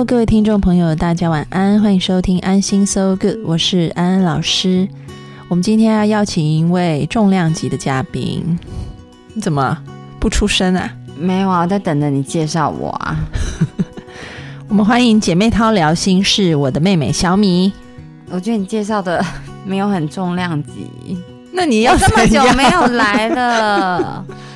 Hello，各位听众朋友，大家晚安，欢迎收听安心 So Good，我是安安老师。我们今天要邀请一位重量级的嘉宾，你怎么不出声啊？没有啊，在等着你介绍我啊。我们欢迎姐妹淘聊心事，我的妹妹小米。我觉得你介绍的 没有很重量级，那你要这么久没有来了。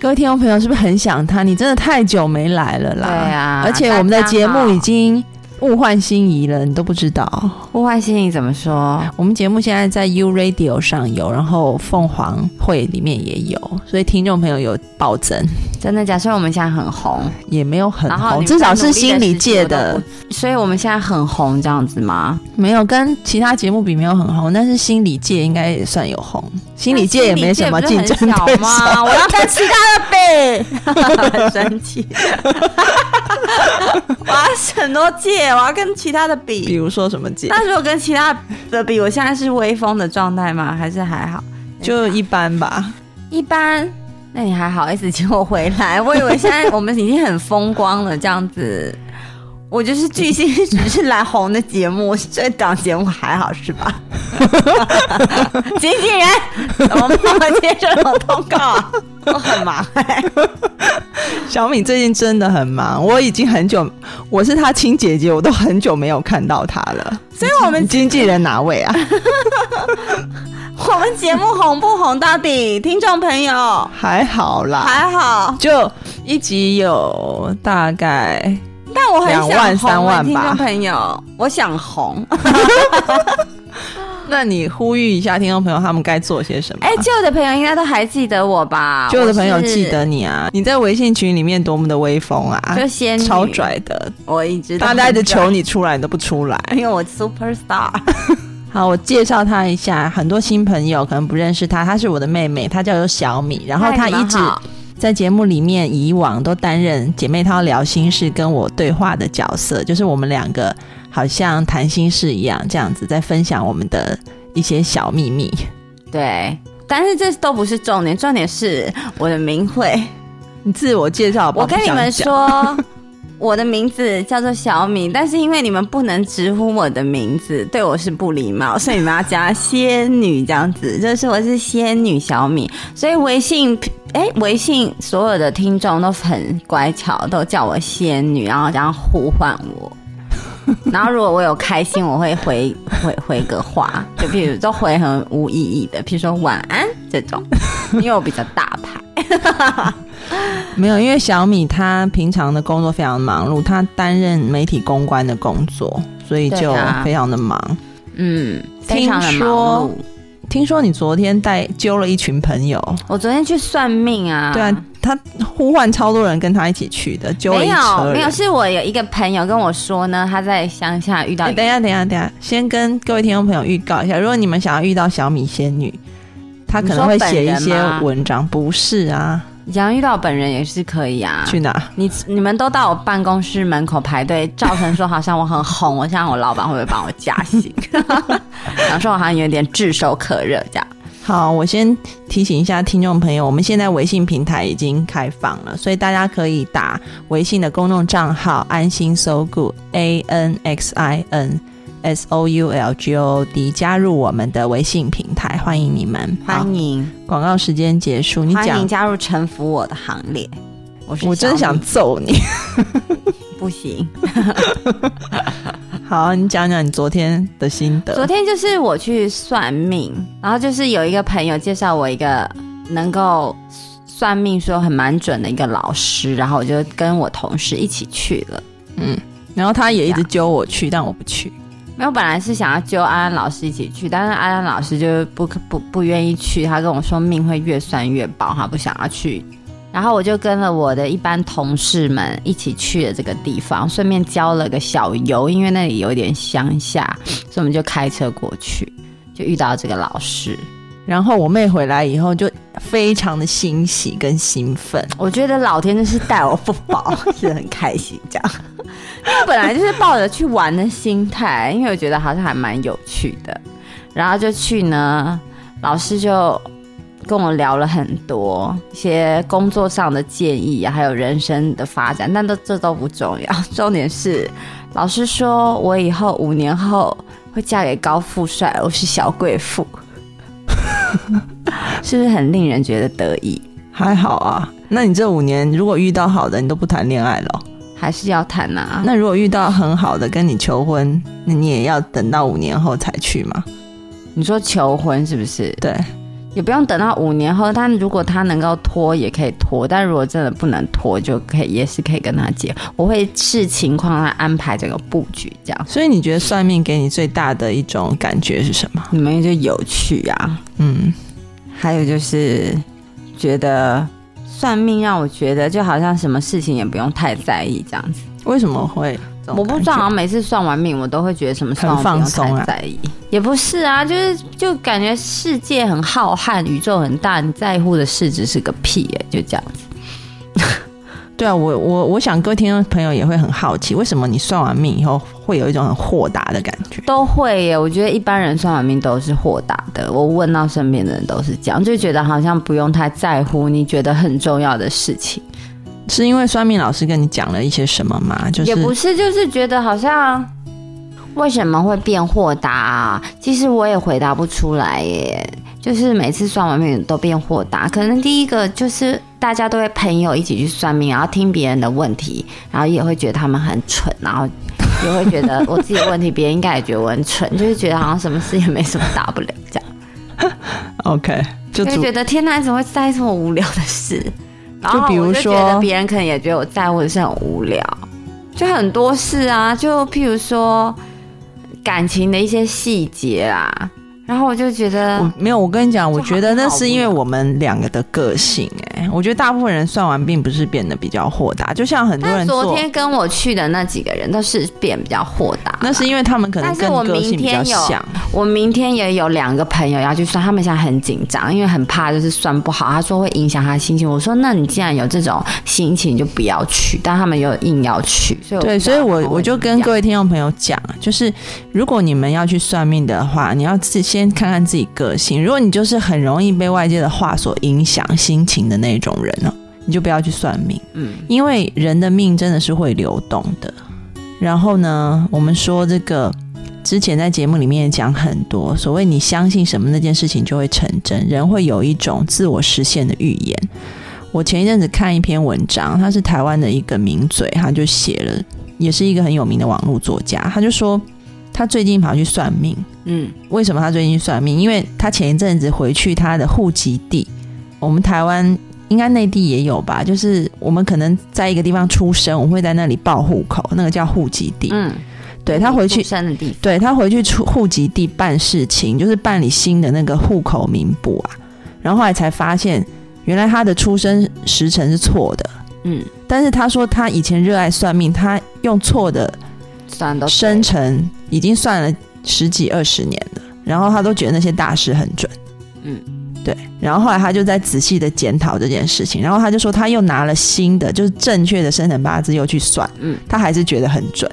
各位听众朋友，是不是很想他？你真的太久没来了啦！对啊，而且我们的节目已经物换星移了，你都不知道。物换星移怎么说？我们节目现在在 U Radio 上有，然后凤凰会里面也有，所以听众朋友有暴增。真的，假设我们现在很红，也没有很红，至少是心理界的。所以我们现在很红，这样子吗？没有，跟其他节目比没有很红，但是心理界应该也算有红。心理界也没什么竞争对手。我要跟其他的比，很生气。我要很多界，我要跟其他的比。比如说什么界？那如果跟其他的比，我现在是微风的状态吗？还是还好？就一般吧。一般。那你还好意思请我回来？我以为现在我们已经很风光了，这样子。我就是巨星，只是来红的节目，这档节目还好是吧？经纪人，我们接这种通告，我很忙哎。小敏最近真的很忙，我已经很久，我是她亲姐姐，我都很久没有看到她了。所以我们经纪人哪位啊？我们节目红不红？到底听众朋友还好啦，还好，就一集有大概，但我很想万三万听众朋友，我想红。那你呼吁一下听众朋友，他们该做些什么？哎，旧的朋友应该都还记得我吧？旧的朋友记得你啊！你在微信群里面多么的威风啊！就仙超拽的，我一直大家一直求你出来，你都不出来，因为我 super star。好，我介绍她一下，很多新朋友可能不认识她，她是我的妹妹，她叫做小米，然后她一直在节目里面，以往都担任姐妹淘聊心事跟我对话的角色，就是我们两个好像谈心事一样，这样子在分享我们的一些小秘密。对，但是这都不是重点，重点是我的名讳，你自我介绍。我跟你们说。我的名字叫做小米，但是因为你们不能直呼我的名字，对我是不礼貌，所以你们要加仙女这样子，就是我是仙女小米。所以微信，哎，微信所有的听众都很乖巧，都叫我仙女，然后这样呼唤我。然后如果我有开心，我会回 回回个话，就譬如都回很无意义的，譬如说晚安这种，因为我比较大牌。没有，因为小米他平常的工作非常忙碌，他担任媒体公关的工作，所以就非常的忙。嗯，听说听说你昨天带揪了一群朋友，我昨天去算命啊。对啊，他呼唤超多人跟他一起去的，揪了一车没有，没有，是我有一个朋友跟我说呢，他在乡下遇到。等一下，等一下，等一下，先跟各位听众朋友预告一下，如果你们想要遇到小米仙女，她可能会写一些文章，不是啊。想遇到本人也是可以啊。去哪？你你们都到我办公室门口排队，造成说好像我很红，我想我老板会不会帮我加薪？然后说我好像有点炙手可热这样。好，我先提醒一下听众朋友，我们现在微信平台已经开放了，所以大家可以打微信的公众账号“安心 So Good A N X I N”。S O U L G O D 加入我们的微信平台，欢迎你们！欢迎！广告时间结束，你欢迎加入臣服我的行列。我是我真想揍你，不行。好，你讲讲你昨天的心得。昨天就是我去算命，然后就是有一个朋友介绍我一个能够算命说很蛮准的一个老师，然后我就跟我同事一起去了。嗯，然后他也一直揪我去，但我不去。没有，本来是想要揪安安老师一起去，但是安安老师就不不不愿意去。他跟我说命会越算越薄，他不想要去然后我就跟了我的一班同事们一起去了这个地方，顺便交了个小游，因为那里有点乡下，所以我们就开车过去，就遇到这个老师。然后我妹回来以后就非常的欣喜跟兴奋，我觉得老天真是待我不薄，是很开心这样。因为本来就是抱着去玩的心态，因为我觉得好像还蛮有趣的，然后就去呢，老师就。跟我聊了很多一些工作上的建议啊，还有人生的发展，但都这都不重要。重点是，老师说我以后五年后会嫁给高富帅，我是小贵妇，是不是很令人觉得得意？还好啊。那你这五年如果遇到好的，你都不谈恋爱了？还是要谈啊？那如果遇到很好的跟你求婚，那你也要等到五年后才去吗？你说求婚是不是？对。也不用等到五年后，但如果他能够拖，也可以拖；但如果真的不能拖，就可以也是可以跟他结。我会视情况来安排这个布局，这样。所以你觉得算命给你最大的一种感觉是什么？你们就有趣啊，嗯，还有就是觉得算命让我觉得就好像什么事情也不用太在意这样子。为什么会？我不知道，好像每次算完命，我都会觉得什么很放松啊，在意也不是啊，就是就感觉世界很浩瀚，宇宙很大，你在乎的事只是个屁哎，就这样子。对啊，我我我想各位听众朋友也会很好奇，为什么你算完命以后会有一种很豁达的感觉？都会耶，我觉得一般人算完命都是豁达的。我问到身边的人都是这样，就觉得好像不用太在乎你觉得很重要的事情。是因为算命老师跟你讲了一些什么吗？就是也不是，就是觉得好像为什么会变豁达啊？其实我也回答不出来耶。就是每次算完命都变豁达，可能第一个就是大家都会朋友一起去算命，然后听别人的问题，然后也会觉得他们很蠢，然后也会觉得我自己的问题别人应该也觉得我很蠢，就是觉得好像什么事也没什么大不了这样。OK，就觉得天哪，怎么会在意这么无聊的事？就比如说，别人可能也觉得我在乎的是很无聊，就很多事啊，就譬如说感情的一些细节啊。然后我就觉得，我没有。我跟你讲，我觉得那是因为我们两个的个性。哎，我觉得大部分人算完并不是变得比较豁达，就像很多人昨天跟我去的那几个人都是变比较豁达。那是因为他们可能跟个性比较像。我明天也有两个朋友要去算，他们现在很紧张，因为很怕就是算不好。他说会影响他心情。我说那你既然有这种心情，就不要去。但他们又硬要去，所以对，所以我我就跟各位听众朋友讲，就是如果你们要去算命的话，你要自先。先看看自己个性，如果你就是很容易被外界的话所影响心情的那种人呢，你就不要去算命。嗯，因为人的命真的是会流动的。然后呢，我们说这个之前在节目里面讲很多，所谓你相信什么，那件事情就会成真。人会有一种自我实现的预言。我前一阵子看一篇文章，他是台湾的一个名嘴，他就写了，也是一个很有名的网络作家，他就说。他最近跑去算命，嗯，为什么他最近算命？因为他前一阵子回去他的户籍地，我们台湾应该内地也有吧？就是我们可能在一个地方出生，我们会在那里报户口，那个叫户籍地。嗯，对他回去山的地，对他回去出户籍地办事情，就是办理新的那个户口名簿啊。然后后来才发现，原来他的出生时辰是错的。嗯，但是他说他以前热爱算命，他用错的。生辰已经算了十几二十年了，然后他都觉得那些大师很准，嗯，对。然后后来他就在仔细的检讨这件事情，然后他就说他又拿了新的，就是正确的生辰八字又去算，嗯，他还是觉得很准。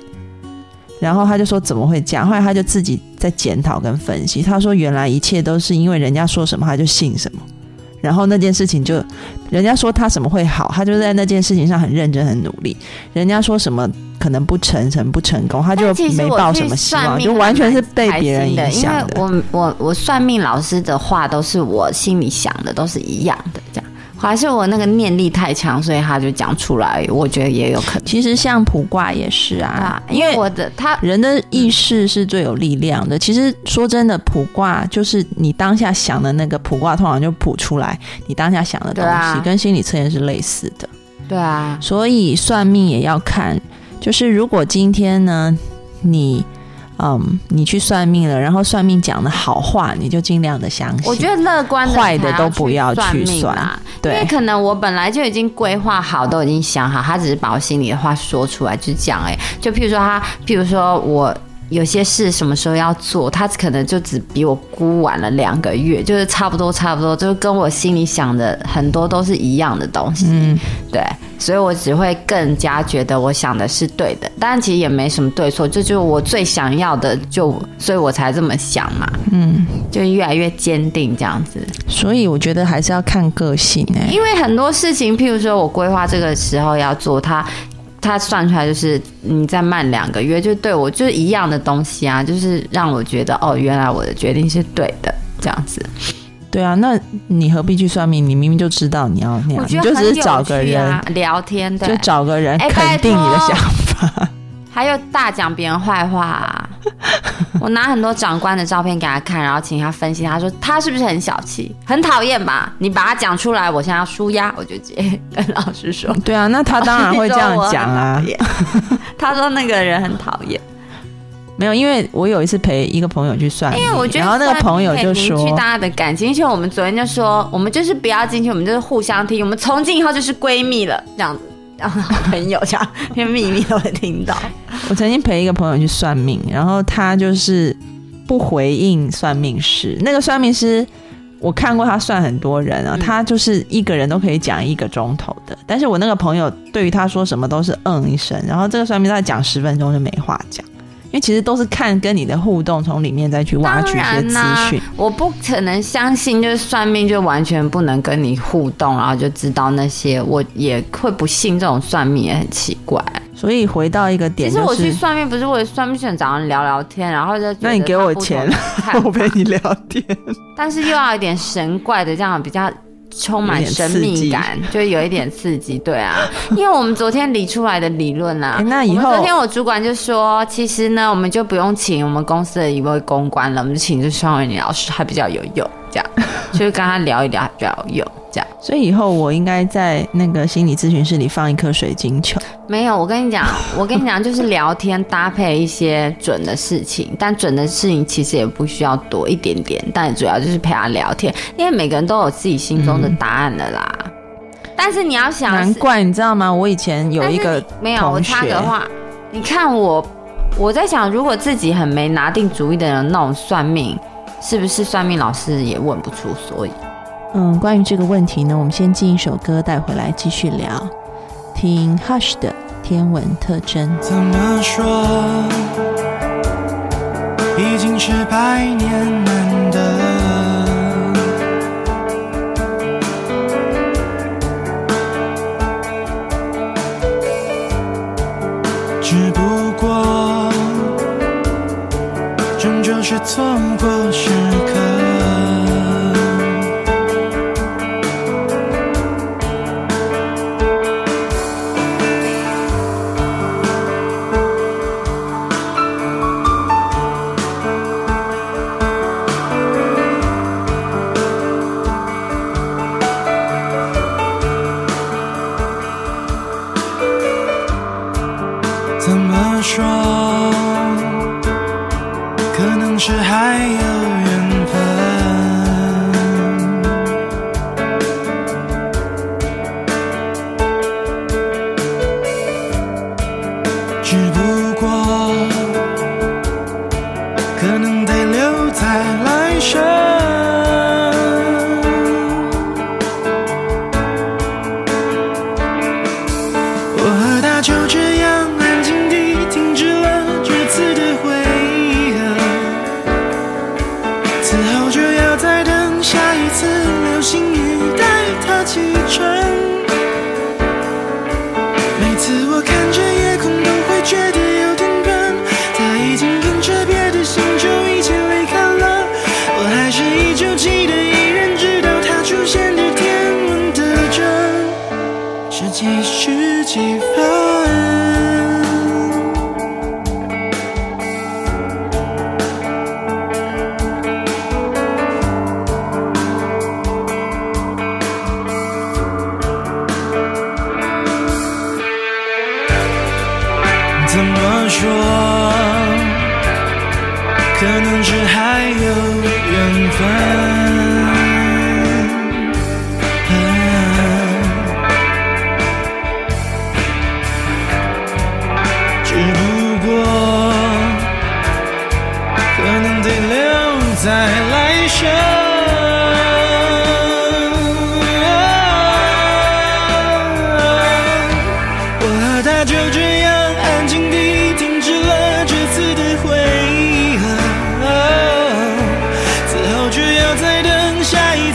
然后他就说怎么会这样？后来他就自己在检讨跟分析，他说原来一切都是因为人家说什么他就信什么，然后那件事情就人家说他什么会好，他就在那件事情上很认真很努力。人家说什么？可能不成成不成功，他就没抱什么希望，就完全是被别人影响的。因为我我我算命老师的话都是我心里想的，都是一样的，这样还是我那个念力太强，所以他就讲出来。我觉得也有可能。其实像卜卦也是啊，因为我的他人的意识是最有力量的。其实说真的，卜卦就是你当下想的那个卜卦，通常就卜出来你当下想的东西，跟心理测验是类似的。对啊，所以算命也要看。就是如果今天呢，你嗯，你去算命了，然后算命讲的好话，你就尽量的相信。我觉得乐观的坏的都不要去算对，因为可能我本来就已经规划好，都已经想好，他只是把我心里的话说出来，就是讲哎，就譬如说他，譬如说我。有些事什么时候要做，他可能就只比我估晚了两个月，就是差不多差不多，就是跟我心里想的很多都是一样的东西。嗯，对，所以我只会更加觉得我想的是对的，但其实也没什么对错，这就是我最想要的，就所以我才这么想嘛。嗯，就越来越坚定这样子。所以我觉得还是要看个性哎，因为很多事情，譬如说我规划这个时候要做它。他算出来就是你再慢两个月，就对我就是一样的东西啊，就是让我觉得哦，原来我的决定是对的，这样子。对啊，那你何必去算命？你明明就知道你要那样，你就只是找个人聊天，就找个人肯定你的想法。还有大讲别人坏话，我拿很多长官的照片给他看，然后请他分析，他说他是不是很小气，很讨厌吧？你把他讲出来，我现在要舒压，我就直接跟老师说。对啊，那他当然会这样讲啊。他说那个人很讨厌，没有，因为我有一次陪一个朋友去算，因为我觉得，然后那个朋友就说，大家的感情，而且我们昨天就说，我们就是不要进去，我们就是互相听，我们从今以后就是闺蜜了，这样子。然后朋友这样，连秘密都会听到。我曾经陪一个朋友去算命，然后他就是不回应算命师。那个算命师，我看过他算很多人啊，他就是一个人都可以讲一个钟头的。但是我那个朋友对于他说什么都是嗯一声，然后这个算命他讲十分钟就没话讲。因为其实都是看跟你的互动，从里面再去挖掘一些资讯。我不可能相信，就是算命就完全不能跟你互动，然后就知道那些。我也会不信这种算命，也很奇怪。所以回到一个点，其实我去算命不是为了算命，想找人聊聊天，然后就那你给我钱，我陪你聊天。但是又要一点神怪的，这样比较。充满神秘感，就有一点刺激，对啊，因为我们昨天理出来的理论啊，那以后昨天我主管就说，其实呢，我们就不用请我们公司的一位公关了，我们就请这双维女老师，还比较有用，这样，就是跟他聊一聊比较有用。所以以后我应该在那个心理咨询室里放一颗水晶球。没有，我跟你讲，我跟你讲，就是聊天搭配一些准的事情，但准的事情其实也不需要多一点点，但主要就是陪他聊天，因为每个人都有自己心中的答案的啦。但是你要想，难怪你知道吗？我以前有一个没有，我插个话，你看我，我在想，如果自己很没拿定主意的人那种算命，是不是算命老师也问不出所以？嗯，关于这个问题呢，我们先进一首歌带回来继续聊。听 Hush 的天文特征。怎么说？已经是百年难得。只不过，终究是错过怎么说？可能是海洋继续。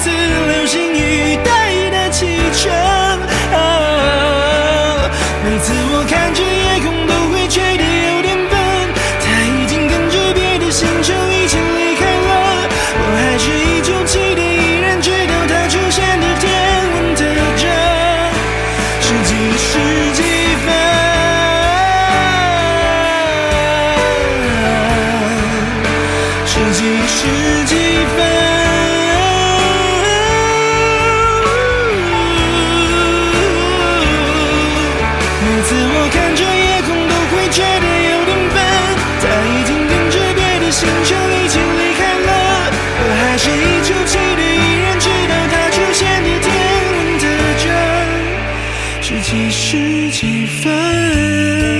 下是几时几分。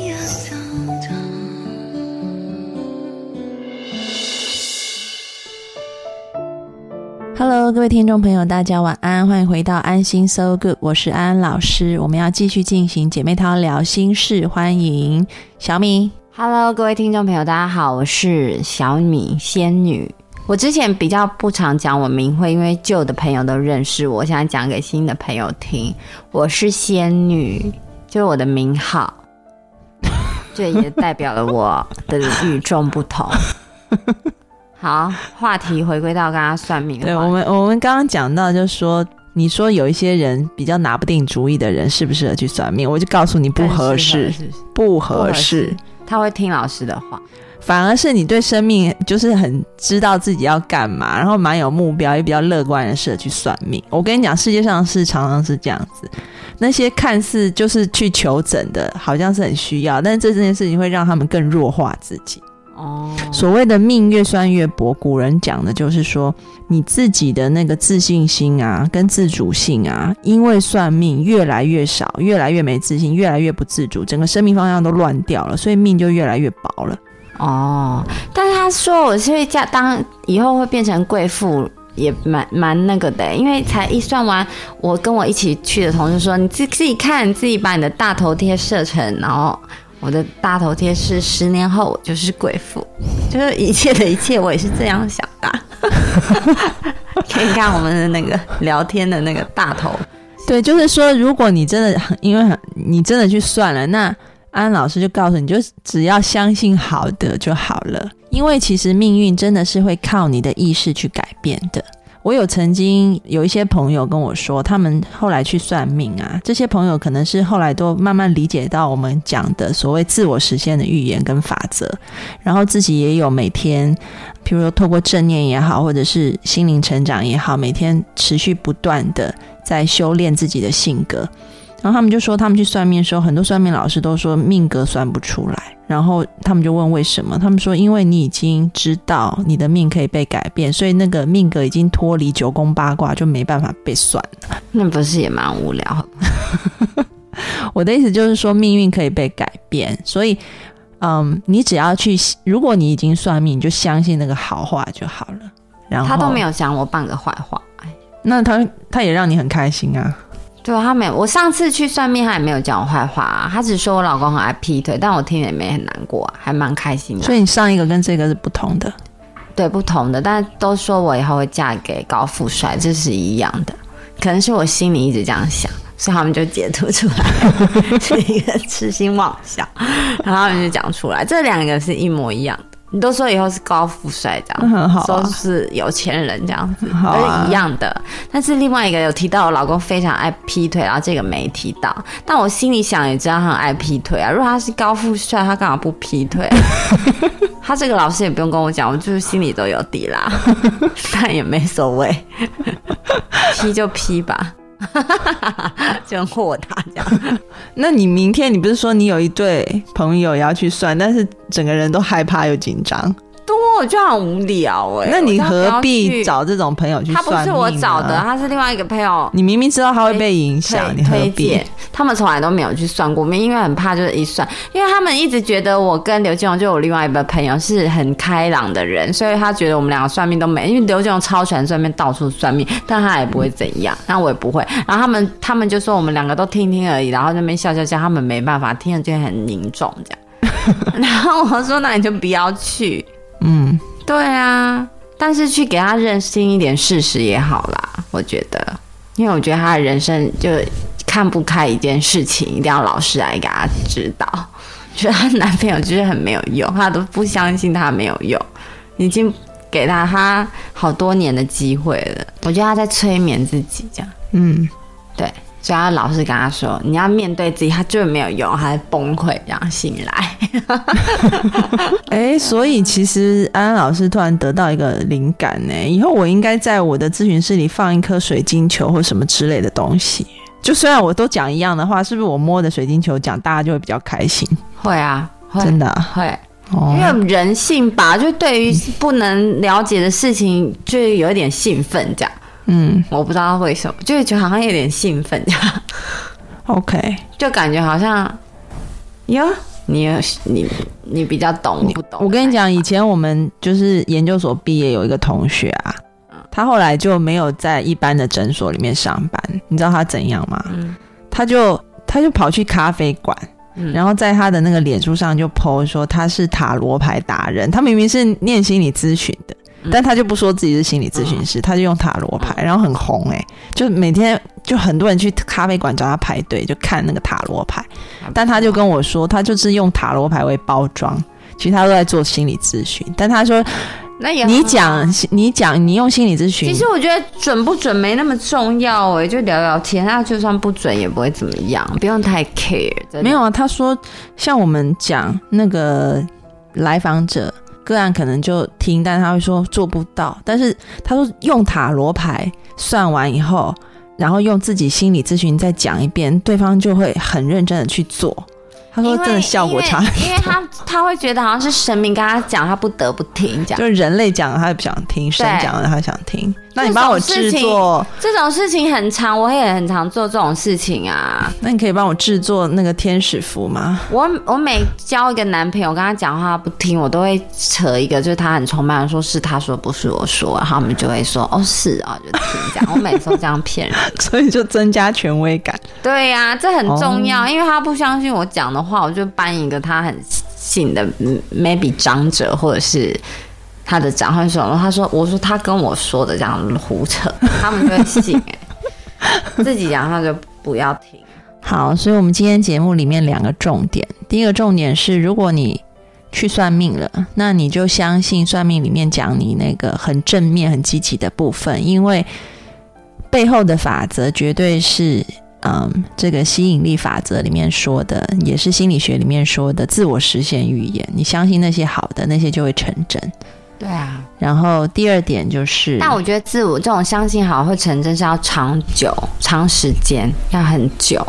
Hello，各位听众朋友，大家晚安，欢迎回到安心 So Good，我是安安老师。我们要继续进行姐妹淘聊心事，欢迎小米。Hello，各位听众朋友，大家好，我是小米仙女。我之前比较不常讲我名讳，因为旧的朋友都认识我，现在讲给新的朋友听。我是仙女，就是我的名号，这也代表了我的与众不同。好，话题回归到刚刚算命的对我们，我们刚刚讲到，就是说，你说有一些人比较拿不定主意的人，适不适合去算命？我就告诉你不合适，不合适。他会听老师的话。反而是你对生命就是很知道自己要干嘛，然后蛮有目标，也比较乐观的人适合去算命。我跟你讲，世界上是常常是这样子，那些看似就是去求诊的，好像是很需要，但是这件事情会让他们更弱化自己。哦，所谓的命越算越薄，古人讲的就是说，你自己的那个自信心啊，跟自主性啊，因为算命越来越少，越来越没自信，越来越不自主，整个生命方向都乱掉了，所以命就越来越薄了。哦，但是他说我是会嫁当以后会变成贵妇，也蛮蛮那个的，因为才一算完，我跟我一起去的同事说，你自自己看，你自己把你的大头贴设成，然后我的大头贴是十年后我就是贵妇，就是一切的一切，我也是这样想的。可以看我们的那个聊天的那个大头，对，就是说，如果你真的很因为你真的去算了，那安老师就告诉你，就只要相信好的就好了。因为其实命运真的是会靠你的意识去改变的。我有曾经有一些朋友跟我说，他们后来去算命啊，这些朋友可能是后来都慢慢理解到我们讲的所谓自我实现的预言跟法则，然后自己也有每天，譬如说透过正念也好，或者是心灵成长也好，每天持续不断的在修炼自己的性格。然后他们就说，他们去算命的时候，很多算命老师都说命格算不出来。然后他们就问为什么？他们说，因为你已经知道你的命可以被改变，所以那个命格已经脱离九宫八卦，就没办法被算。那不是也蛮无聊？我的意思就是说，命运可以被改变，所以，嗯，你只要去，如果你已经算命，你就相信那个好话就好了。然后他都没有讲我半个坏话，那他他也让你很开心啊。对啊，他没有。我上次去算命，他也没有讲我坏话啊。他只说我老公很爱劈腿，但我听也没很难过，还蛮开心的。所以你上一个跟这个是不同的，对，不同的。但都说我以后会嫁给高富帅，这是一样的。可能是我心里一直这样想，所以他们就截图出来，是一个痴心妄想，然后他们就讲出来，这两个是一模一样。你都说以后是高富帅这样，很好，说是有钱人这样子，是一样的。但是另外一个有提到我老公非常爱劈腿，然后这个没提到。但我心里想也知道他很爱劈腿啊。如果他是高富帅，他干嘛不劈腿？他这个老师也不用跟我讲，我就是心里都有底啦。但也没所谓，劈就劈吧。就很豁达这样。那你明天你不是说你有一对朋友要去算，但是整个人都害怕又紧张。我就很无聊哎，那你何必找这种朋友去？他不是我找的，他是另外一个朋友。你明明知道他会被影响，你何必？他们从来都没有去算过命，因为很怕就是一算，因为他们一直觉得我跟刘金荣就有另外一个朋友是很开朗的人，所以他觉得我们两个算命都没。因为刘金荣超喜欢算命，到处算命，但他也不会怎样，那我也不会。然后他们他们就说我们两个都听听而已，然后那边笑笑笑，他们没办法听了就很凝重这样。然后我说那你就不要去。嗯，对啊，但是去给他认清一点事实也好啦，我觉得，因为我觉得他的人生就看不开一件事情，一定要老师来给他指导。觉得她男朋友就是很没有用，她都不相信他没有用，已经给他他好多年的机会了。我觉得他在催眠自己，这样，嗯，对。所以他老师跟他说：“你要面对自己，他就是没有用，他在崩溃，这样醒来。”哎，所以其实安安老师突然得到一个灵感呢，以后我应该在我的咨询室里放一颗水晶球或什么之类的东西。就虽然我都讲一样的话，是不是我摸的水晶球讲，大家就会比较开心？会啊，真的会，因为人性吧，就对于不能了解的事情，就有一点兴奋，这样。嗯，我不知道为什么，就是觉得好像有点兴奋，这样。OK，就感觉好像哟，你你你比较懂，我不懂。我跟你讲，以前我们就是研究所毕业有一个同学啊，他后来就没有在一般的诊所里面上班，你知道他怎样吗？嗯，他就他就跑去咖啡馆，然后在他的那个脸书上就 po 说他是塔罗牌达人，他明明是念心理咨询的。但他就不说自己是心理咨询师，他就用塔罗牌，然后很红哎，就每天就很多人去咖啡馆找他排队，就看那个塔罗牌。但他就跟我说，他就是用塔罗牌为包装，其实他都在做心理咨询。但他说，那也你讲你讲你用心理咨询，其实我觉得准不准没那么重要哎，就聊聊天，那就算不准也不会怎么样，不用太 care。没有啊，他说像我们讲那个来访者。个案可能就听，但他会说做不到。但是他说用塔罗牌算完以后，然后用自己心理咨询再讲一遍，对方就会很认真的去做。他说：“真的效果差，因为他 他会觉得好像是神明跟他讲，他不得不听。讲就是人类讲他不想听，神讲了他想听。那你帮我制作这种事情很长，我也很常做这种事情啊。那你可以帮我制作那个天使服吗？我我每交一个男朋友，跟他讲话不听，我都会扯一个，就是他很崇拜，说是他说不是我说，然后我们就会说哦是啊，就听这样。我每次都这样骗人，所以就增加权威感。对呀，这很重要，因为他不相信我讲的。话我就搬一个他很信的，maybe 长者或者是他的长辈说，他说我说他跟我说的这样胡扯，他们就会信哎，自己讲他就不要听。好，所以我们今天节目里面两个重点，第一个重点是，如果你去算命了，那你就相信算命里面讲你那个很正面、很积极的部分，因为背后的法则绝对是。嗯，这个吸引力法则里面说的，也是心理学里面说的自我实现预言。你相信那些好的，那些就会成真。对啊。然后第二点就是，但我觉得自我这种相信好会成真是要长久、长时间，要很久。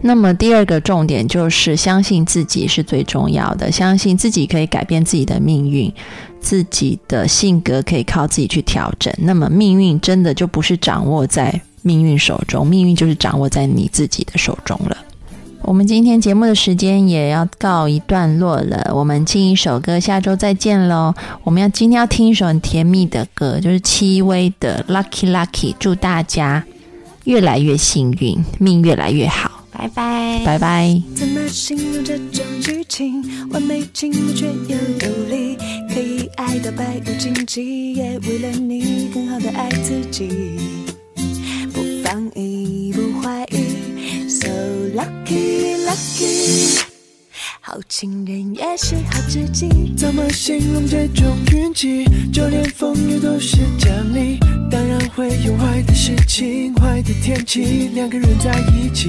那么第二个重点就是相信自己是最重要的，相信自己可以改变自己的命运，自己的性格可以靠自己去调整。那么命运真的就不是掌握在命运手中，命运就是掌握在你自己的手中了。我们今天节目的时间也要告一段落了，我们听一首歌，下周再见喽。我们要今天要听一首很甜蜜的歌，就是戚薇的《Lucky Lucky》，祝大家越来越幸运，命越来越好。拜拜，拜拜。怎么形容这种剧情？完美情侣却又有力，可以爱到百无禁忌，也为了你更好的爱自己，不放逸，不怀疑 lucky lucky。好情人也是好知己，怎么形容这种运气？就连风雨都是奖励，当然会有坏的事情、坏的天气，两个人在一起，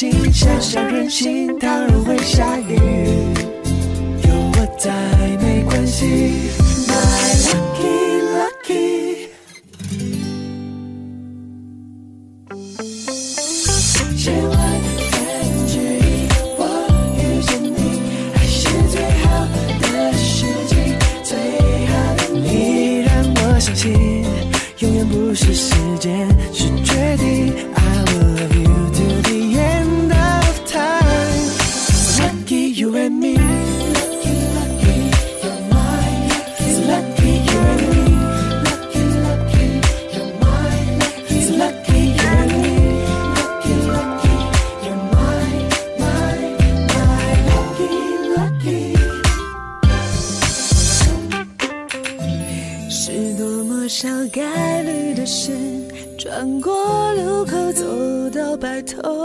心，想想任性，倘若会下雨，有我在没关系。My lucky lucky。千万分之一，我遇见你，还是最好的时机，最好的你让我相信，永远不是时间，是决定。到